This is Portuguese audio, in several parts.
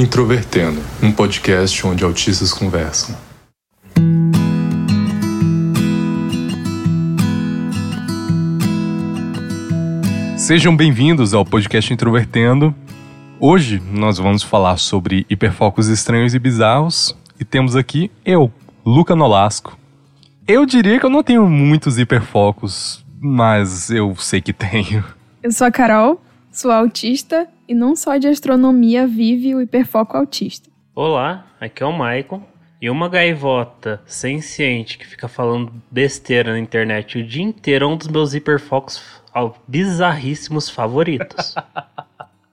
Introvertendo, um podcast onde autistas conversam. Sejam bem-vindos ao podcast Introvertendo. Hoje nós vamos falar sobre hiperfocos estranhos e bizarros e temos aqui eu, Luca Nolasco. Eu diria que eu não tenho muitos hiperfocos, mas eu sei que tenho. Eu sou a Carol, sou autista e não só de astronomia vive o hiperfoco autista. Olá, aqui é o Maicon. E uma gaivota senciente que fica falando besteira na internet o dia inteiro é um dos meus hiperfocos bizarríssimos favoritos.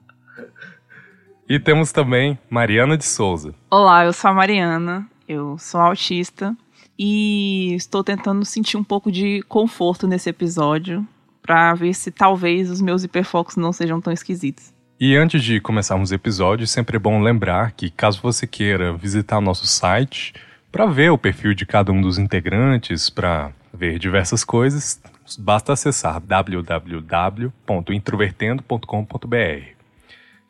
e temos também Mariana de Souza. Olá, eu sou a Mariana, eu sou autista e estou tentando sentir um pouco de conforto nesse episódio para ver se talvez os meus hiperfocos não sejam tão esquisitos. E antes de começarmos o episódio, sempre é bom lembrar que caso você queira visitar nosso site para ver o perfil de cada um dos integrantes, para ver diversas coisas, basta acessar www.introvertendo.com.br.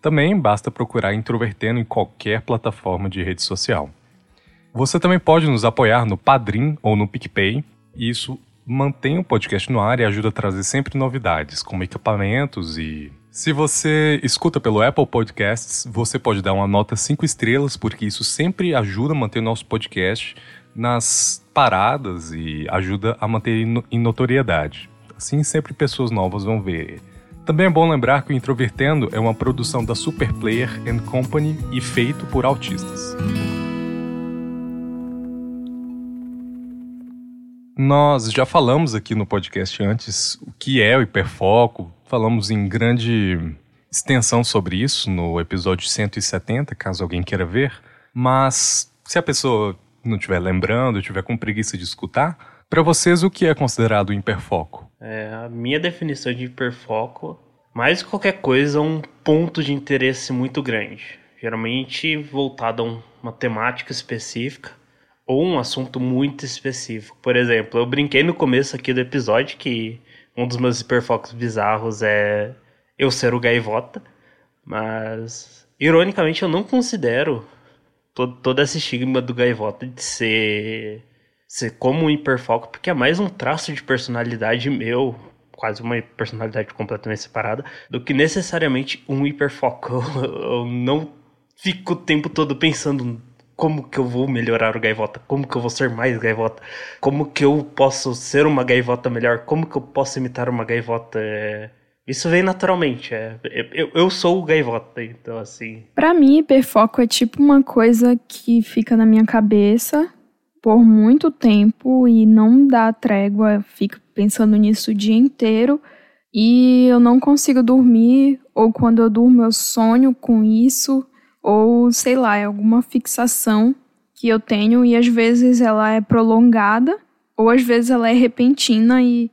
Também basta procurar Introvertendo em qualquer plataforma de rede social. Você também pode nos apoiar no Padrim ou no PicPay, isso mantém o podcast no ar e ajuda a trazer sempre novidades, como equipamentos e se você escuta pelo Apple Podcasts, você pode dar uma nota 5 estrelas, porque isso sempre ajuda a manter o nosso podcast nas paradas e ajuda a manter em notoriedade. Assim, sempre pessoas novas vão ver. Também é bom lembrar que o Introvertendo é uma produção da Super Player and Company e feito por autistas. Nós já falamos aqui no podcast antes o que é o hiperfoco, falamos em grande extensão sobre isso no episódio 170, caso alguém queira ver, mas se a pessoa não estiver lembrando, estiver com preguiça de escutar, para vocês o que é considerado hiperfoco? É, a minha definição de hiperfoco, mais qualquer coisa, é um ponto de interesse muito grande, geralmente voltado a uma temática específica ou um assunto muito específico. Por exemplo, eu brinquei no começo aqui do episódio que um dos meus hiperfocos bizarros é eu ser o gaivota, mas ironicamente eu não considero todo, todo esse estigma do gaivota de ser, ser como um hiperfoco, porque é mais um traço de personalidade meu, quase uma personalidade completamente separada, do que necessariamente um hiperfoco. Eu, eu não fico o tempo todo pensando como que eu vou melhorar o gaivota, como que eu vou ser mais gaivota, como que eu posso ser uma gaivota melhor, como que eu posso imitar uma gaivota. É... Isso vem naturalmente, é... eu, eu sou o gaivota, então assim. Para mim, hiperfoco é tipo uma coisa que fica na minha cabeça por muito tempo e não dá trégua, fico pensando nisso o dia inteiro e eu não consigo dormir, ou quando eu durmo eu sonho com isso ou sei lá, é alguma fixação que eu tenho e às vezes ela é prolongada ou às vezes ela é repentina e,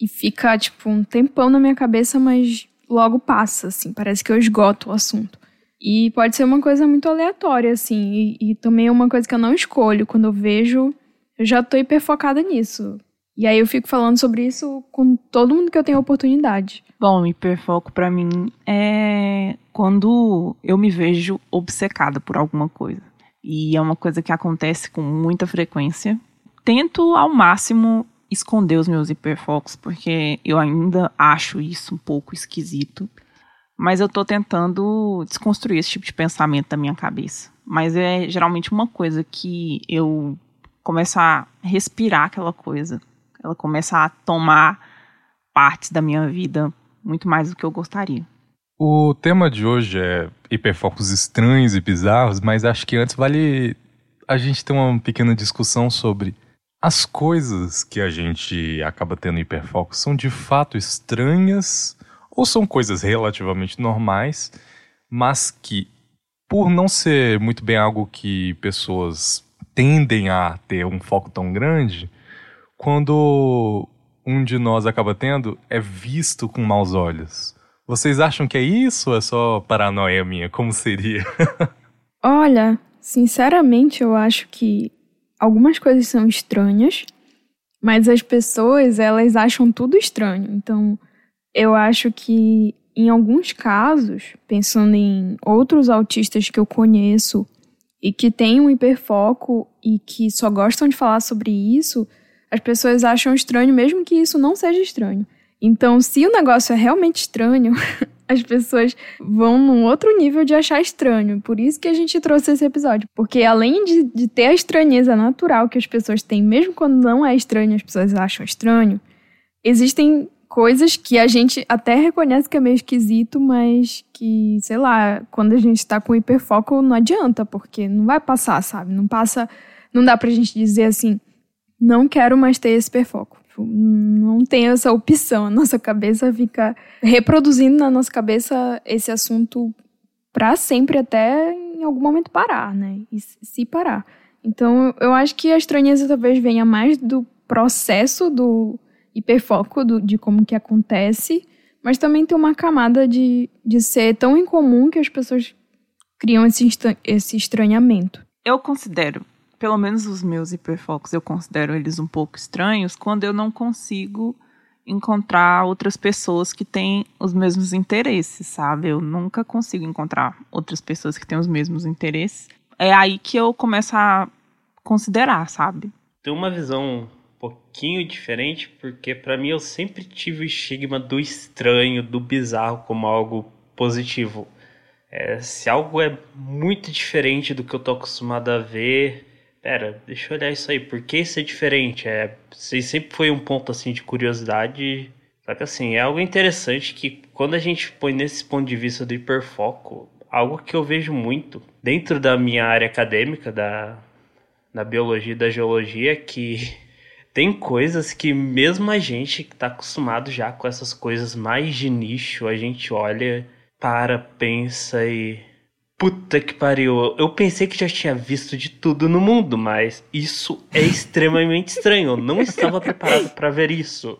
e fica tipo um tempão na minha cabeça, mas logo passa, assim, parece que eu esgoto o assunto. E pode ser uma coisa muito aleatória, assim, e, e também é uma coisa que eu não escolho. Quando eu vejo, eu já tô hiperfocada nisso. E aí eu fico falando sobre isso com todo mundo que eu tenho oportunidade. Bom, hiperfoco para mim é quando eu me vejo obcecada por alguma coisa. E é uma coisa que acontece com muita frequência. Tento ao máximo esconder os meus hiperfocos, porque eu ainda acho isso um pouco esquisito. Mas eu tô tentando desconstruir esse tipo de pensamento da minha cabeça. Mas é geralmente uma coisa que eu começo a respirar aquela coisa. Ela começa a tomar partes da minha vida muito mais do que eu gostaria. O tema de hoje é hiperfocos estranhos e bizarros, mas acho que antes vale a gente ter uma pequena discussão sobre as coisas que a gente acaba tendo hiperfoco são de fato estranhas ou são coisas relativamente normais, mas que, por não ser muito bem algo que pessoas tendem a ter um foco tão grande, quando um de nós acaba tendo, é visto com maus olhos. Vocês acham que é isso ou é só paranoia minha? Como seria? Olha, sinceramente, eu acho que algumas coisas são estranhas, mas as pessoas, elas acham tudo estranho. Então, eu acho que em alguns casos, pensando em outros autistas que eu conheço e que têm um hiperfoco e que só gostam de falar sobre isso, as pessoas acham estranho, mesmo que isso não seja estranho. Então, se o negócio é realmente estranho, as pessoas vão num outro nível de achar estranho. Por isso que a gente trouxe esse episódio. Porque além de, de ter a estranheza natural que as pessoas têm, mesmo quando não é estranho, as pessoas acham estranho, existem coisas que a gente até reconhece que é meio esquisito, mas que, sei lá, quando a gente tá com hiperfoco não adianta, porque não vai passar, sabe? Não passa. Não dá pra gente dizer assim, não quero mais ter esse hiperfoco. Tipo, não tem essa opção. A nossa cabeça fica reproduzindo na nossa cabeça esse assunto para sempre até em algum momento parar, né? E se parar. Então, eu acho que a estranheza talvez venha mais do processo do hiperfoco, do, de como que acontece, mas também tem uma camada de, de ser tão incomum que as pessoas criam esse, esse estranhamento. Eu considero pelo menos os meus hiperfocos, eu considero eles um pouco estranhos quando eu não consigo encontrar outras pessoas que têm os mesmos interesses, sabe? Eu nunca consigo encontrar outras pessoas que têm os mesmos interesses. É aí que eu começo a considerar, sabe? Tem uma visão um pouquinho diferente, porque para mim eu sempre tive o estigma do estranho, do bizarro como algo positivo. É, se algo é muito diferente do que eu tô acostumado a ver, pera, deixa eu olhar isso aí, por que isso é diferente? É, sempre foi um ponto assim de curiosidade. Só que assim, é algo interessante que quando a gente põe nesse ponto de vista do hiperfoco, algo que eu vejo muito dentro da minha área acadêmica, da, da biologia e da geologia, que tem coisas que mesmo a gente que está acostumado já com essas coisas mais de nicho, a gente olha, para, pensa e Puta que pariu. Eu pensei que já tinha visto de tudo no mundo, mas isso é extremamente estranho. Eu não estava preparado para ver isso.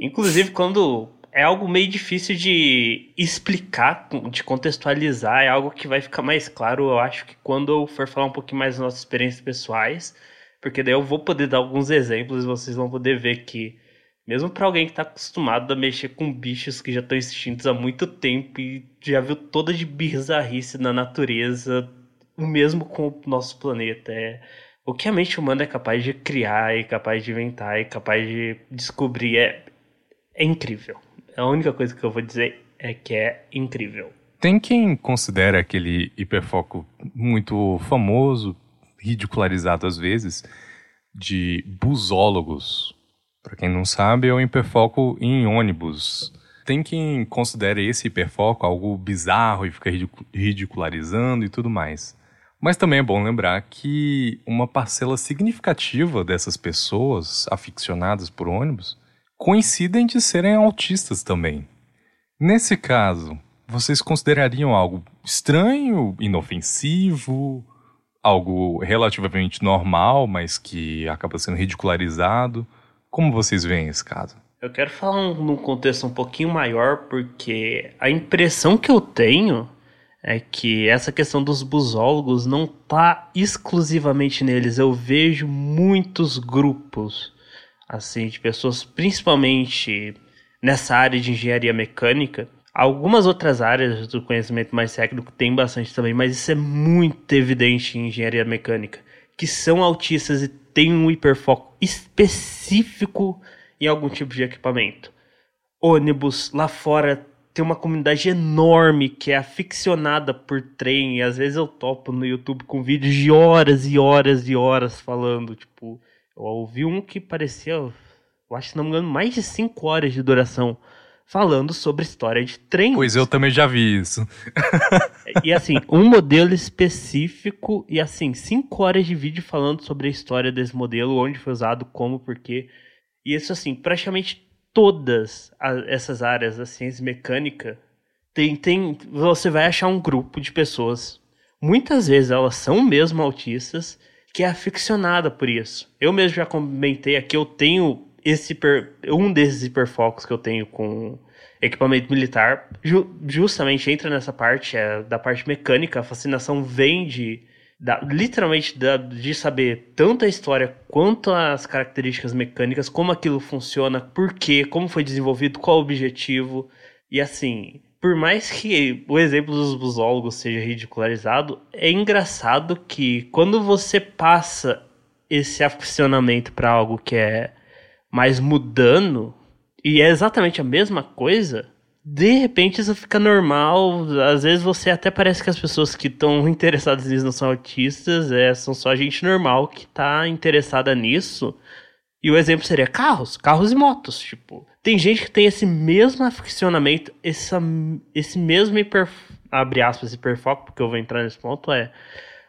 Inclusive, quando é algo meio difícil de explicar, de contextualizar, é algo que vai ficar mais claro, eu acho que quando eu for falar um pouquinho mais das nossas experiências pessoais, porque daí eu vou poder dar alguns exemplos e vocês vão poder ver que mesmo para alguém que está acostumado a mexer com bichos que já estão extintos há muito tempo e já viu toda de bizarrice na natureza, o mesmo com o nosso planeta. É, o que a mente humana é capaz de criar, e capaz de inventar, e capaz de descobrir é, é incrível. A única coisa que eu vou dizer é que é incrível. Tem quem considera aquele hiperfoco muito famoso, ridicularizado às vezes, de busólogos para quem não sabe, é o hiperfoco em ônibus. Tem quem considere esse hiperfoco algo bizarro e fica ridicularizando e tudo mais. Mas também é bom lembrar que uma parcela significativa dessas pessoas aficionadas por ônibus coincidem de serem autistas também. Nesse caso, vocês considerariam algo estranho, inofensivo, algo relativamente normal, mas que acaba sendo ridicularizado? Como vocês veem esse caso? Eu quero falar num contexto um pouquinho maior, porque a impressão que eu tenho é que essa questão dos busólogos não está exclusivamente neles. Eu vejo muitos grupos assim de pessoas, principalmente nessa área de engenharia mecânica. Algumas outras áreas do conhecimento mais técnico tem bastante também, mas isso é muito evidente em engenharia mecânica, que são autistas e tem um hiperfoco específico em algum tipo de equipamento. Ônibus lá fora tem uma comunidade enorme que é aficionada por trem. E às vezes eu topo no YouTube com vídeos de horas e horas e horas falando. Tipo, eu ouvi um que parecia, eu acho que não me engano, mais de 5 horas de duração falando sobre história de trem. Pois eu também já vi isso. e assim, um modelo específico e assim, cinco horas de vídeo falando sobre a história desse modelo, onde foi usado, como, porquê. E isso assim, praticamente todas essas áreas da ciência mecânica tem, tem, você vai achar um grupo de pessoas. Muitas vezes elas são mesmo autistas, que é aficionada por isso. Eu mesmo já comentei aqui, eu tenho esse hiper, um desses hiperfocos que eu tenho com equipamento militar ju, justamente entra nessa parte é, da parte mecânica. A fascinação vem de da, literalmente da, de saber tanto a história quanto as características mecânicas, como aquilo funciona, por quê, como foi desenvolvido, qual o objetivo. E assim, por mais que o exemplo dos busólogos seja ridicularizado, é engraçado que quando você passa esse aficionamento para algo que é mais mudando, e é exatamente a mesma coisa, de repente isso fica normal. Às vezes você até parece que as pessoas que estão interessadas nisso não são autistas, é, são só gente normal que está interessada nisso. E o exemplo seria carros, carros e motos, tipo. Tem gente que tem esse mesmo aficionamento, essa, esse mesmo hiper, abre aspas, hiperfoco, porque eu vou entrar nesse ponto, é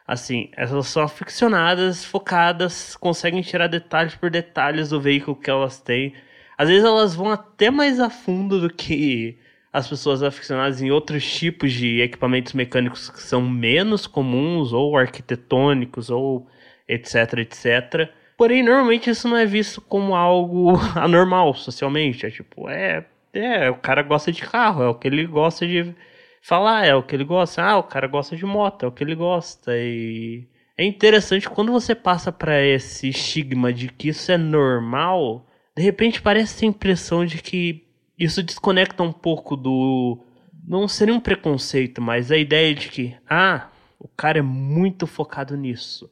assim, elas são aficionadas, focadas, conseguem tirar detalhes por detalhes do veículo que elas têm. Às vezes elas vão até mais a fundo do que as pessoas aficionadas em outros tipos de equipamentos mecânicos que são menos comuns, ou arquitetônicos, ou etc, etc. Porém, normalmente isso não é visto como algo anormal socialmente. É tipo, é, é, o cara gosta de carro, é o que ele gosta de falar, é o que ele gosta. Ah, o cara gosta de moto, é o que ele gosta. E é interessante quando você passa para esse estigma de que isso é normal, de repente parece ter a impressão de que isso desconecta um pouco do. Não seria um preconceito, mas a ideia de que, ah, o cara é muito focado nisso.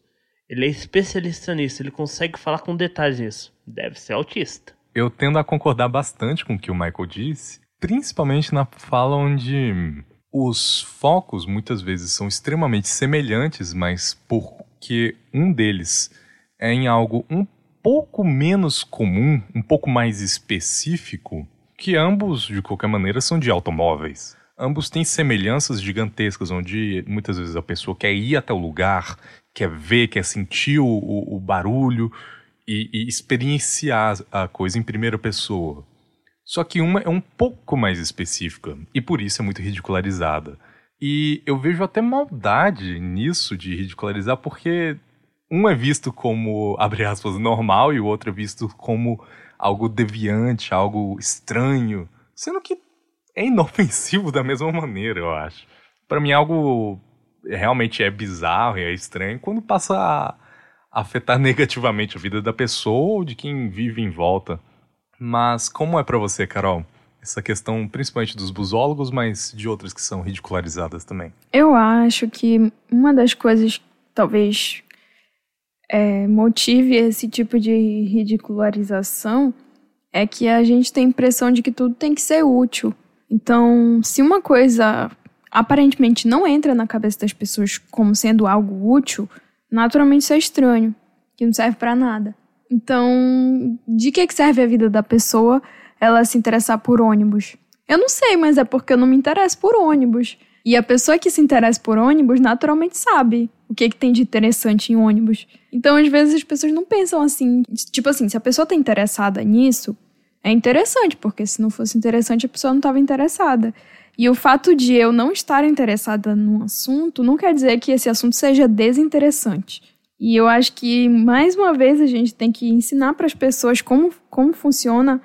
Ele é especialista nisso, ele consegue falar com detalhes nisso. Deve ser autista. Eu tendo a concordar bastante com o que o Michael disse, principalmente na fala onde os focos muitas vezes são extremamente semelhantes, mas porque um deles é em algo um pouco menos comum, um pouco mais específico, que ambos, de qualquer maneira, são de automóveis. Ambos têm semelhanças gigantescas, onde muitas vezes a pessoa quer ir até o lugar, quer ver, quer sentir o, o, barulho e, e experienciar a coisa em primeira pessoa. Só que uma é um pouco mais específica e por isso é muito ridicularizada. E eu vejo até maldade nisso de ridicularizar, porque um é visto como, abre aspas, normal e o outro é visto como algo deviante, algo estranho, sendo que é inofensivo da mesma maneira, eu acho. Para mim, algo realmente é bizarro e é estranho quando passa a afetar negativamente a vida da pessoa ou de quem vive em volta. Mas como é para você, Carol? Essa questão principalmente dos busólogos, mas de outras que são ridicularizadas também. Eu acho que uma das coisas talvez é, motive esse tipo de ridicularização é que a gente tem a impressão de que tudo tem que ser útil. Então, se uma coisa aparentemente não entra na cabeça das pessoas como sendo algo útil, naturalmente isso é estranho, que não serve para nada. Então, de que serve a vida da pessoa ela se interessar por ônibus? Eu não sei, mas é porque eu não me interesso por ônibus. E a pessoa que se interessa por ônibus naturalmente sabe o que, que tem de interessante em ônibus. Então, às vezes, as pessoas não pensam assim. Tipo assim, se a pessoa está interessada nisso, é interessante, porque se não fosse interessante, a pessoa não estava interessada. E o fato de eu não estar interessada num assunto não quer dizer que esse assunto seja desinteressante. E eu acho que, mais uma vez, a gente tem que ensinar para as pessoas como, como funciona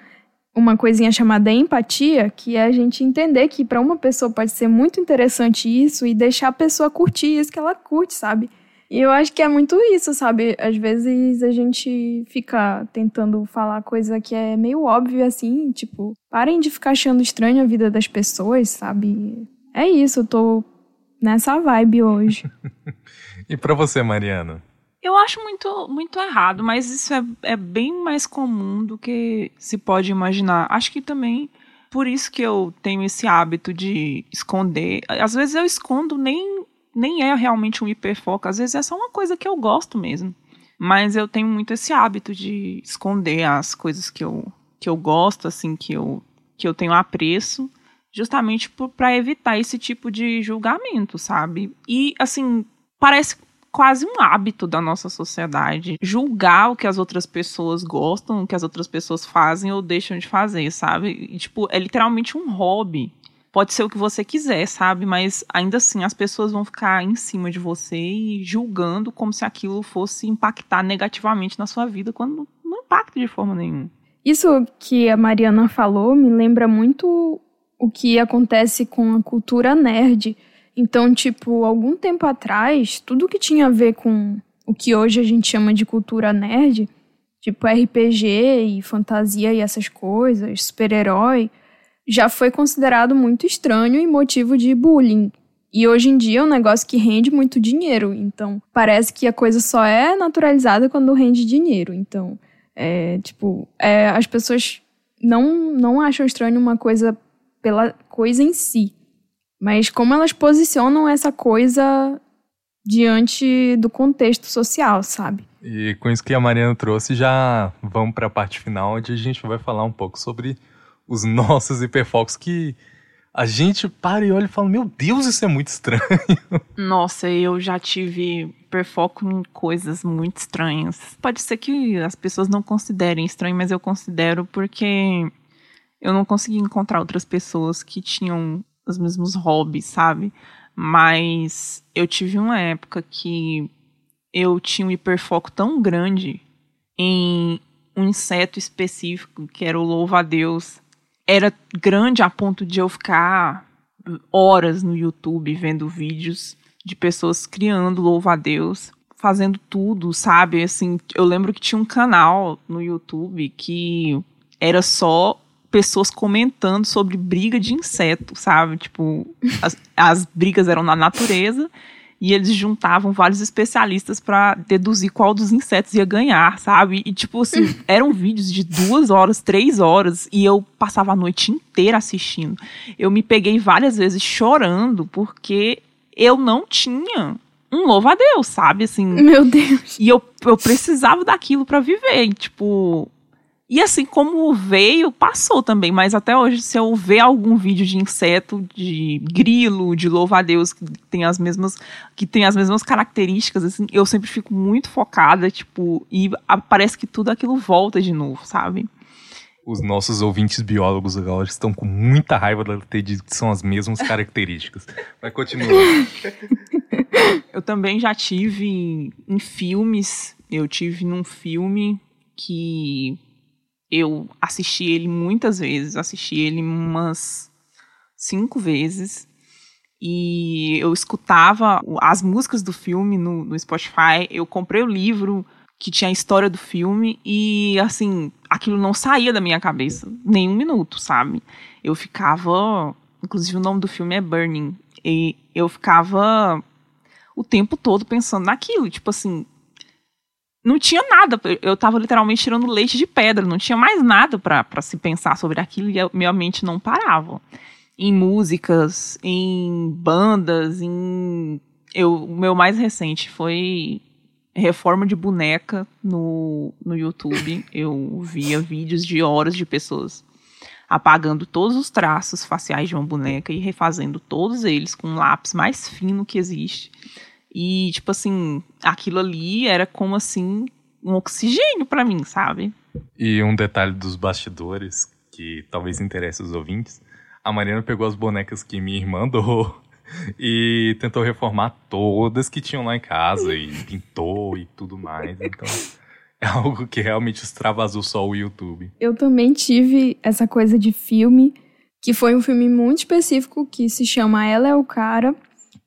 uma coisinha chamada empatia, que é a gente entender que para uma pessoa pode ser muito interessante isso e deixar a pessoa curtir isso que ela curte, sabe? E eu acho que é muito isso, sabe? Às vezes a gente fica tentando falar coisa que é meio óbvia assim, tipo, parem de ficar achando estranho a vida das pessoas, sabe? É isso, eu tô nessa vibe hoje. e para você, Mariana? Eu acho muito, muito errado, mas isso é, é bem mais comum do que se pode imaginar. Acho que também por isso que eu tenho esse hábito de esconder. Às vezes eu escondo nem, nem é realmente um hiperfoco, às vezes é só uma coisa que eu gosto mesmo. Mas eu tenho muito esse hábito de esconder as coisas que eu, que eu gosto, assim, que eu, que eu tenho apreço, justamente para evitar esse tipo de julgamento, sabe? E, assim, parece quase um hábito da nossa sociedade julgar o que as outras pessoas gostam, o que as outras pessoas fazem ou deixam de fazer, sabe? E, tipo, é literalmente um hobby. Pode ser o que você quiser, sabe? Mas ainda assim as pessoas vão ficar em cima de você e julgando como se aquilo fosse impactar negativamente na sua vida, quando não impacta de forma nenhuma. Isso que a Mariana falou me lembra muito o que acontece com a cultura nerd então, tipo, algum tempo atrás, tudo que tinha a ver com o que hoje a gente chama de cultura nerd, tipo RPG e fantasia e essas coisas, super-herói, já foi considerado muito estranho e motivo de bullying. E hoje em dia é um negócio que rende muito dinheiro. Então, parece que a coisa só é naturalizada quando rende dinheiro. Então, é, tipo, é, as pessoas não, não acham estranho uma coisa pela coisa em si. Mas como elas posicionam essa coisa diante do contexto social, sabe? E com isso que a Mariana trouxe, já vamos para a parte final, onde a gente vai falar um pouco sobre os nossos hiperfocos que a gente para e olha e fala: Meu Deus, isso é muito estranho. Nossa, eu já tive hiperfoco em coisas muito estranhas. Pode ser que as pessoas não considerem estranho, mas eu considero porque eu não consegui encontrar outras pessoas que tinham os mesmos hobbies, sabe? Mas eu tive uma época que eu tinha um hiperfoco tão grande em um inseto específico, que era o louva-a-Deus. Era grande a ponto de eu ficar horas no YouTube vendo vídeos de pessoas criando louva-a-Deus, fazendo tudo, sabe? Assim, eu lembro que tinha um canal no YouTube que era só pessoas comentando sobre briga de inseto, sabe? Tipo, as, as brigas eram na natureza e eles juntavam vários especialistas para deduzir qual dos insetos ia ganhar, sabe? E, tipo assim, eram vídeos de duas horas, três horas, e eu passava a noite inteira assistindo. Eu me peguei várias vezes chorando porque eu não tinha um louva a Deus, sabe? Assim. Meu Deus. E eu, eu precisava daquilo para viver. E, tipo, e assim como veio, passou também. Mas até hoje, se eu ver algum vídeo de inseto, de grilo, de louva-a-Deus, que tem as mesmas, que tem as mesmas características, assim, eu sempre fico muito focada, tipo, e parece que tudo aquilo volta de novo, sabe? Os nossos ouvintes biólogos agora estão com muita raiva de ter dito que são as mesmas características. Mas continua. eu também já tive em filmes, eu tive num filme que eu assisti ele muitas vezes, assisti ele umas cinco vezes. E eu escutava as músicas do filme no, no Spotify. Eu comprei o livro que tinha a história do filme e, assim, aquilo não saía da minha cabeça nem um minuto, sabe? Eu ficava. Inclusive, o nome do filme é Burning. E eu ficava o tempo todo pensando naquilo. Tipo assim, não tinha nada. Eu tava literalmente tirando leite de pedra, não tinha mais nada para se pensar sobre aquilo e a minha mente não parava. Em músicas, em bandas, em. O meu mais recente foi reforma de boneca no, no YouTube. Eu via vídeos de horas de pessoas apagando todos os traços faciais de uma boneca e refazendo todos eles com um lápis mais fino que existe e, tipo assim, aquilo ali era como assim um oxigênio para mim, sabe? E um detalhe dos bastidores que talvez interesse os ouvintes: a Mariana pegou as bonecas que minha irmã doou e tentou reformar todas que tinham lá em casa e pintou e tudo mais. Então. É algo que realmente extravasou só o YouTube. Eu também tive essa coisa de filme, que foi um filme muito específico que se chama Ela é o Cara,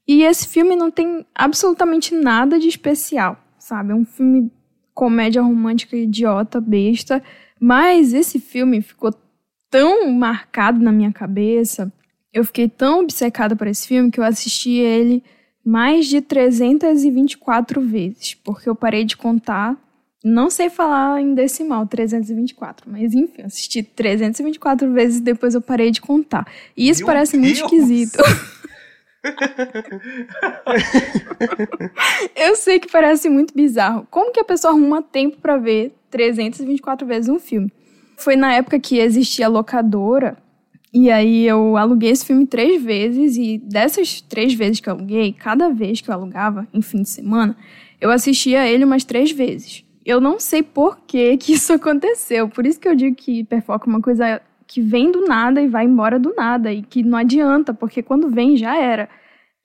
e esse filme não tem absolutamente nada de especial, sabe? É um filme comédia romântica idiota, besta. Mas esse filme ficou tão marcado na minha cabeça, eu fiquei tão obcecada por esse filme que eu assisti ele mais de 324 vezes, porque eu parei de contar. Não sei falar em decimal, 324, mas enfim, assisti 324 vezes e depois eu parei de contar. E isso Meu parece Deus. muito esquisito. eu sei que parece muito bizarro. Como que a pessoa arruma tempo para ver 324 vezes um filme? Foi na época que existia locadora. E aí eu aluguei esse filme três vezes. E dessas três vezes que eu aluguei, cada vez que eu alugava, em fim de semana, eu assistia ele umas três vezes. Eu não sei por que, que isso aconteceu. Por isso que eu digo que hiperfoco é uma coisa que vem do nada e vai embora do nada. E que não adianta, porque quando vem já era.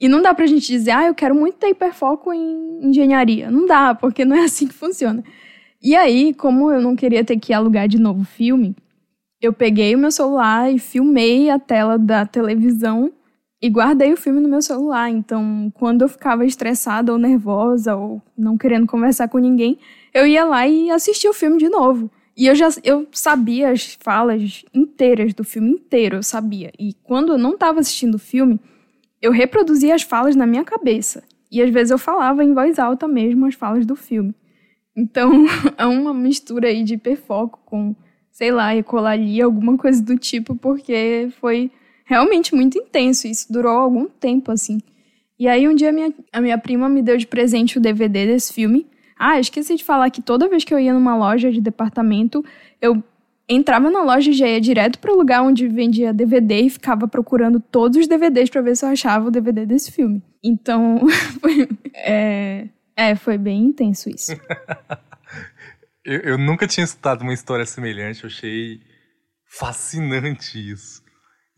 E não dá pra gente dizer, ah, eu quero muito ter hiperfoco em engenharia. Não dá, porque não é assim que funciona. E aí, como eu não queria ter que alugar de novo filme, eu peguei o meu celular e filmei a tela da televisão e guardei o filme no meu celular. Então, quando eu ficava estressada ou nervosa ou não querendo conversar com ninguém, eu ia lá e assistia o filme de novo. E eu já eu sabia as falas inteiras do filme inteiro, eu sabia. E quando eu não estava assistindo o filme, eu reproduzia as falas na minha cabeça. E às vezes eu falava em voz alta mesmo as falas do filme. Então, é uma mistura aí de hiperfoco com, sei lá, ecolalia, alguma coisa do tipo, porque foi realmente muito intenso. Isso durou algum tempo, assim. E aí, um dia, minha, a minha prima me deu de presente o DVD desse filme. Ah, esqueci de falar que toda vez que eu ia numa loja de departamento, eu entrava na loja e já ia direto para o lugar onde vendia DVD e ficava procurando todos os DVDs para ver se eu achava o DVD desse filme. Então, foi, é, é, foi bem intenso isso. eu, eu nunca tinha escutado uma história semelhante, eu achei fascinante isso.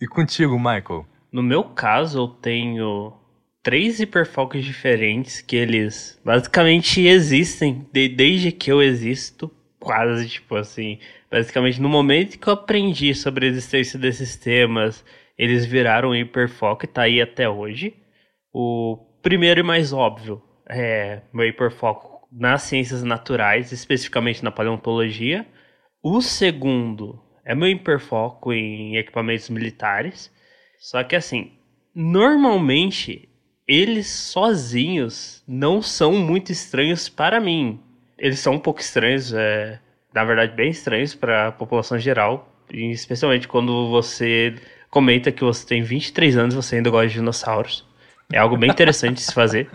E contigo, Michael? No meu caso, eu tenho três hiperfocos diferentes que eles basicamente existem de, desde que eu existo, quase tipo assim. Basicamente, no momento que eu aprendi sobre a existência desses temas, eles viraram hiperfoco e tá aí até hoje. O primeiro e mais óbvio é meu hiperfoco nas ciências naturais, especificamente na paleontologia. O segundo é meu hiperfoco em equipamentos militares. Só que assim, normalmente eles sozinhos não são muito estranhos para mim. Eles são um pouco estranhos, é, na verdade, bem estranhos para a população geral, especialmente quando você comenta que você tem 23 anos e você ainda gosta de dinossauros. É algo bem interessante de se fazer.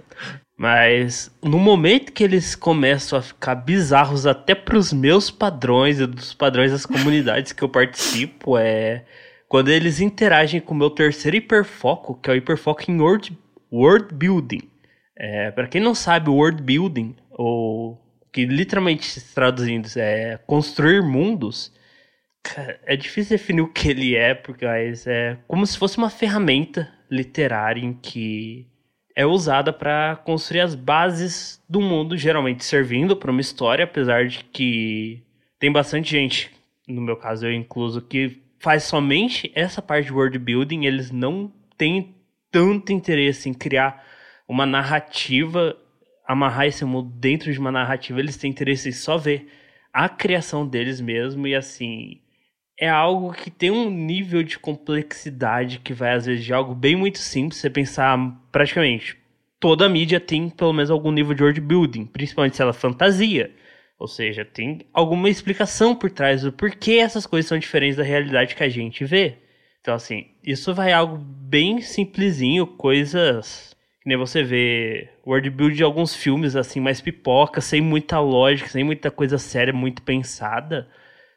Mas no momento que eles começam a ficar bizarros até para os meus padrões e dos padrões das comunidades que eu participo, é quando eles interagem com o meu terceiro hiperfoco, que é o hiperfoco em world world building. É, para quem não sabe, world building, ou que literalmente traduzindo é construir mundos, é difícil definir o que ele é, porque é como se fosse uma ferramenta literária em que é usada para construir as bases do mundo, geralmente servindo para uma história, apesar de que tem bastante gente, no meu caso eu incluso, que faz somente essa parte de world building, eles não têm tanto interesse em criar uma narrativa, amarrar esse mundo dentro de uma narrativa, eles têm interesse em só ver a criação deles mesmo e assim é algo que tem um nível de complexidade que vai às vezes de algo bem muito simples, você pensar praticamente toda mídia tem pelo menos algum nível de world building, principalmente se ela é fantasia. Ou seja, tem alguma explicação por trás do porquê essas coisas são diferentes da realidade que a gente vê. Então, assim, isso vai algo bem simplesinho, coisas que nem você vê world build de alguns filmes, assim, mais pipoca, sem muita lógica, sem muita coisa séria, muito pensada.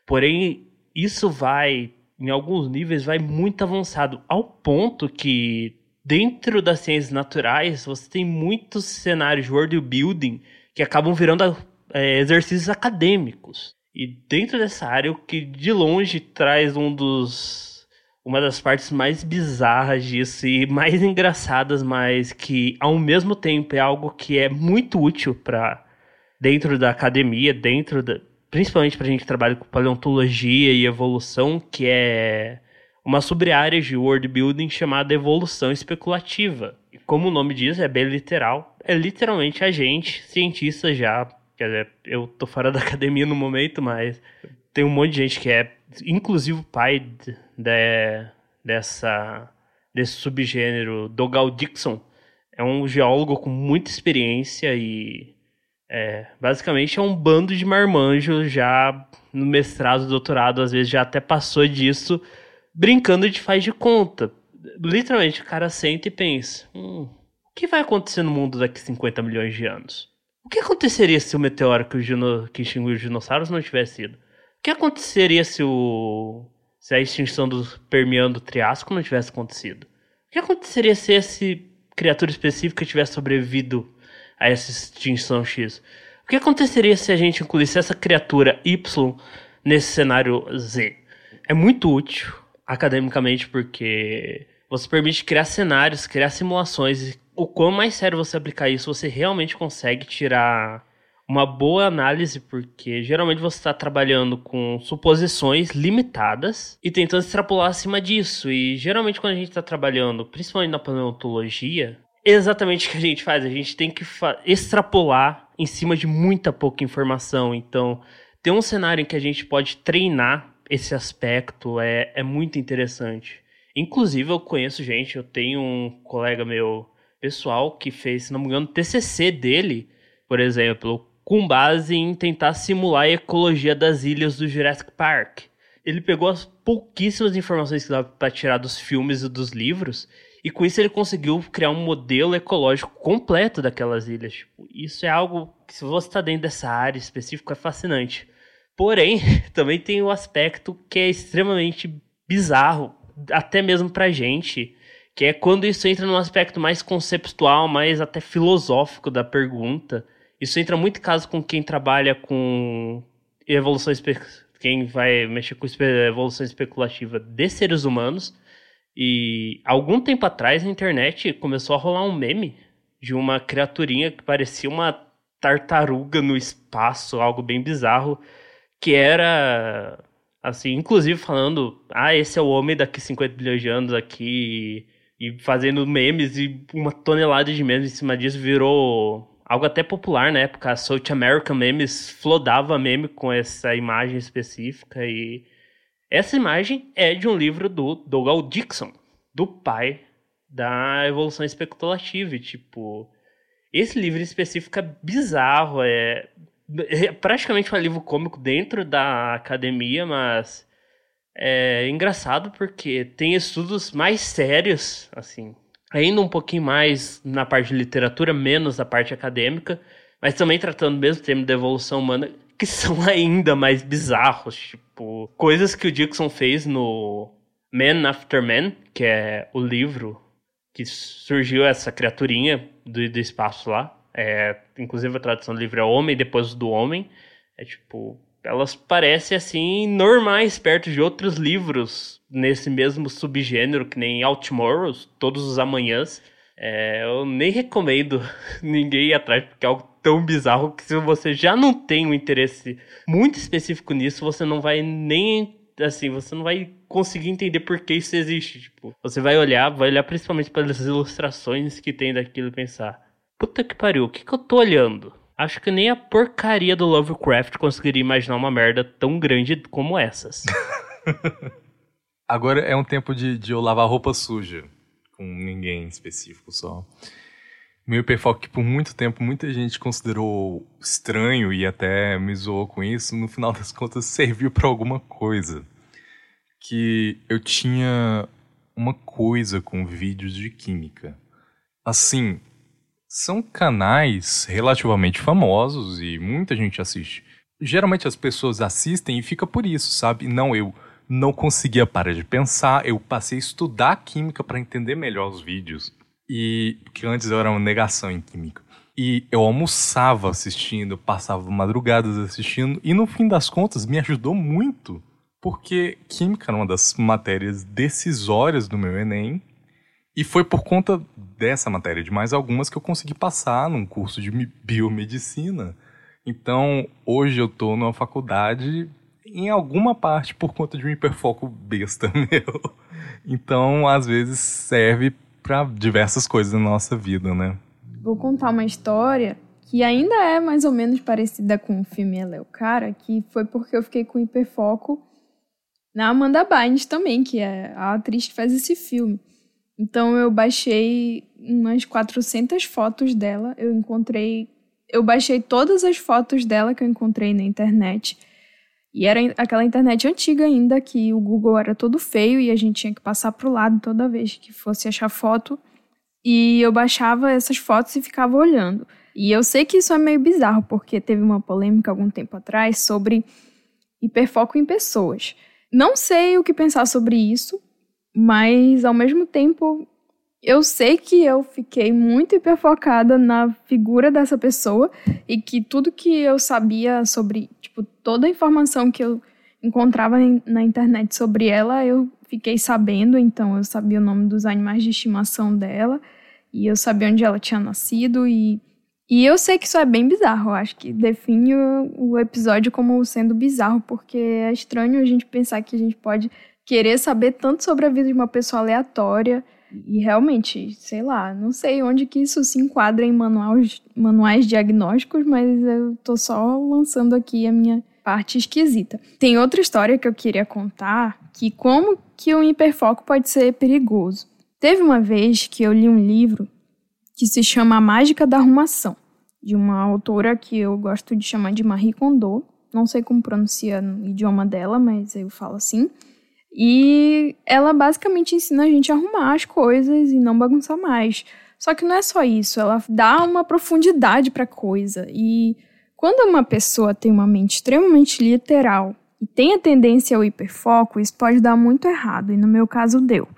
Porém, isso vai, em alguns níveis, vai muito avançado, ao ponto que dentro das ciências naturais, você tem muitos cenários de world building que acabam virando é, exercícios acadêmicos. E dentro dessa área, o que de longe traz um dos uma das partes mais bizarras disso e mais engraçadas, mas que ao mesmo tempo é algo que é muito útil para dentro da academia, dentro da principalmente para a gente que trabalha com paleontologia e evolução, que é uma sub-área de world building chamada evolução especulativa. E como o nome diz, é bem literal. É literalmente a gente, cientista já, quer dizer, eu tô fora da academia no momento, mas tem um monte de gente que é inclusive o pai de, dessa, desse subgênero, Dogal Dixon, é um geólogo com muita experiência e é, basicamente é um bando de marmanjos já no mestrado, doutorado, às vezes já até passou disso, brincando de faz de conta. Literalmente o cara senta e pensa: hum, o que vai acontecer no mundo daqui a 50 milhões de anos? O que aconteceria se o meteoro que, o que extinguiu os dinossauros não tivesse ido? O que aconteceria se o se a extinção do Permiano do Triássico não tivesse acontecido? O que aconteceria se essa criatura específica tivesse sobrevivido a essa extinção X? O que aconteceria se a gente incluísse essa criatura Y nesse cenário Z? É muito útil academicamente porque você permite criar cenários, criar simulações. E o quão mais sério você aplicar isso, você realmente consegue tirar uma boa análise, porque geralmente você está trabalhando com suposições limitadas e tentando extrapolar acima disso. E geralmente quando a gente está trabalhando, principalmente na paleontologia, é exatamente o que a gente faz. A gente tem que extrapolar em cima de muita pouca informação. Então, ter um cenário em que a gente pode treinar esse aspecto é, é muito interessante. Inclusive, eu conheço gente, eu tenho um colega meu pessoal que fez, se não me engano, TCC dele, por exemplo, com base em tentar simular a ecologia das ilhas do Jurassic Park. Ele pegou as pouquíssimas informações que dava para tirar dos filmes e dos livros, e com isso ele conseguiu criar um modelo ecológico completo daquelas ilhas. Tipo, isso é algo que, se você está dentro dessa área específica, é fascinante. Porém, também tem o um aspecto que é extremamente bizarro, até mesmo pra gente, que é quando isso entra num aspecto mais conceptual, mais até filosófico da pergunta. Isso entra muito em caso com quem trabalha com evolução quem vai mexer com evolução especulativa de seres humanos. E algum tempo atrás na internet começou a rolar um meme de uma criaturinha que parecia uma tartaruga no espaço, algo bem bizarro, que era assim, inclusive falando, ah, esse é o homem daqui 50 bilhões de anos aqui e fazendo memes e uma tonelada de memes em cima disso virou algo até popular na época. A South American Memes flodava meme com essa imagem específica e essa imagem é de um livro do Dougal Dixon, do pai da evolução especulativa. E, tipo, esse livro em específico é bizarro, é, é praticamente um livro cômico dentro da academia, mas é engraçado porque tem estudos mais sérios, assim, ainda um pouquinho mais na parte de literatura, menos na parte acadêmica, mas também tratando o mesmo tema da evolução humana, que são ainda mais bizarros, tipo, coisas que o Dixon fez no Man After Man, que é o livro que surgiu essa criaturinha do, do espaço lá. É, inclusive a tradução do livro é Homem depois do Homem. É tipo, elas parecem assim normais perto de outros livros nesse mesmo subgênero que nem Out Tomorrows, Todos os Amanhãs. É, eu nem recomendo ninguém ir atrás porque é algo tão bizarro que se você já não tem um interesse muito específico nisso, você não vai nem assim, você não vai conseguir entender por que isso existe. Tipo, você vai olhar, vai olhar principalmente pelas ilustrações que tem daquilo e pensar: puta que pariu, o que, que eu tô olhando? Acho que nem a porcaria do Lovecraft conseguiria imaginar uma merda tão grande como essas. Agora é um tempo de, de eu lavar roupa suja. Com ninguém específico só. Meu hiperfoco que por muito tempo muita gente considerou estranho e até me zoou com isso, no final das contas serviu para alguma coisa. Que eu tinha uma coisa com vídeos de química. Assim, são canais relativamente famosos e muita gente assiste. Geralmente as pessoas assistem e fica por isso, sabe? Não, eu não conseguia parar de pensar, eu passei a estudar química para entender melhor os vídeos. E porque antes eu era uma negação em química. E eu almoçava assistindo, passava madrugadas assistindo, e no fim das contas me ajudou muito, porque química era uma das matérias decisórias do meu Enem, e foi por conta dessa matéria, de mais algumas, que eu consegui passar num curso de biomedicina. Então, hoje eu estou numa faculdade, em alguma parte, por conta de um hiperfoco besta meu. Então, às vezes, serve para diversas coisas na nossa vida, né? Vou contar uma história que ainda é mais ou menos parecida com o filme Ela é que foi porque eu fiquei com hiperfoco na Amanda Bynes também, que é a atriz que faz esse filme. Então eu baixei umas 400 fotos dela. Eu encontrei. Eu baixei todas as fotos dela que eu encontrei na internet. E era aquela internet antiga ainda, que o Google era todo feio e a gente tinha que passar pro lado toda vez que fosse achar foto. E eu baixava essas fotos e ficava olhando. E eu sei que isso é meio bizarro, porque teve uma polêmica algum tempo atrás sobre hiperfoco em pessoas. Não sei o que pensar sobre isso, mas ao mesmo tempo eu sei que eu fiquei muito hiperfocada na figura dessa pessoa e que tudo que eu sabia sobre, tipo, toda a informação que eu encontrava na internet sobre ela, eu fiquei sabendo, então eu sabia o nome dos animais de estimação dela e eu sabia onde ela tinha nascido e e eu sei que isso é bem bizarro, eu acho que define o, o episódio como sendo bizarro, porque é estranho a gente pensar que a gente pode querer saber tanto sobre a vida de uma pessoa aleatória. E realmente, sei lá, não sei onde que isso se enquadra em manuais, manuais diagnósticos, mas eu tô só lançando aqui a minha parte esquisita. Tem outra história que eu queria contar, que como que o hiperfoco pode ser perigoso. Teve uma vez que eu li um livro que se chama A Mágica da Arrumação, de uma autora que eu gosto de chamar de Marie Kondo. Não sei como pronuncia no idioma dela, mas eu falo assim. E ela basicamente ensina a gente a arrumar as coisas e não bagunçar mais. Só que não é só isso, ela dá uma profundidade para coisa. E quando uma pessoa tem uma mente extremamente literal e tem a tendência ao hiperfoco, isso pode dar muito errado, e no meu caso deu.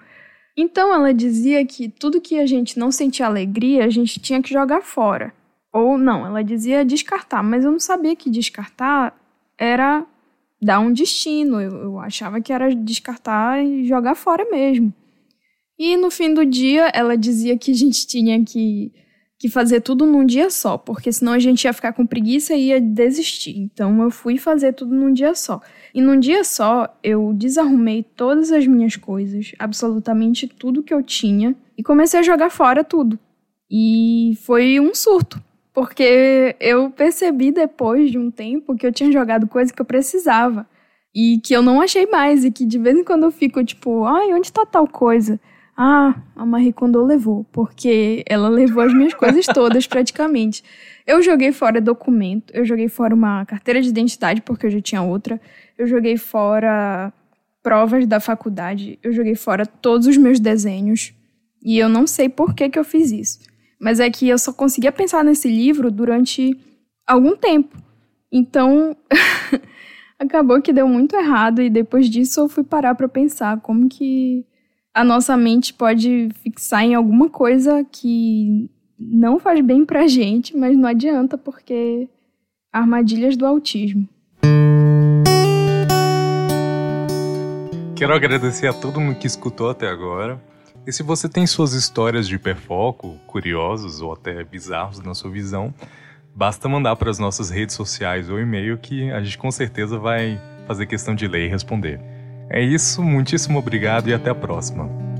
Então ela dizia que tudo que a gente não sentia alegria, a gente tinha que jogar fora. Ou não, ela dizia descartar, mas eu não sabia que descartar era dar um destino. Eu, eu achava que era descartar e jogar fora mesmo. E no fim do dia, ela dizia que a gente tinha que, que fazer tudo num dia só, porque senão a gente ia ficar com preguiça e ia desistir. Então eu fui fazer tudo num dia só. E num dia só, eu desarrumei todas as minhas coisas, absolutamente tudo que eu tinha, e comecei a jogar fora tudo. E foi um surto, porque eu percebi depois de um tempo que eu tinha jogado coisa que eu precisava. E que eu não achei mais. E que de vez em quando eu fico tipo, ai, onde tá tal coisa? Ah, a Marie Kondo levou, porque ela levou as minhas coisas todas praticamente. Eu joguei fora documento, eu joguei fora uma carteira de identidade porque eu já tinha outra, eu joguei fora provas da faculdade, eu joguei fora todos os meus desenhos. E eu não sei por que que eu fiz isso. Mas é que eu só conseguia pensar nesse livro durante algum tempo. Então, acabou que deu muito errado e depois disso eu fui parar para pensar como que a nossa mente pode fixar em alguma coisa que não faz bem pra gente, mas não adianta porque armadilhas do autismo. Quero agradecer a todo mundo que escutou até agora. E se você tem suas histórias de hiperfoco, curiosos ou até bizarros na sua visão, basta mandar para as nossas redes sociais ou e-mail que a gente com certeza vai fazer questão de ler e responder. É isso, muitíssimo obrigado e até a próxima.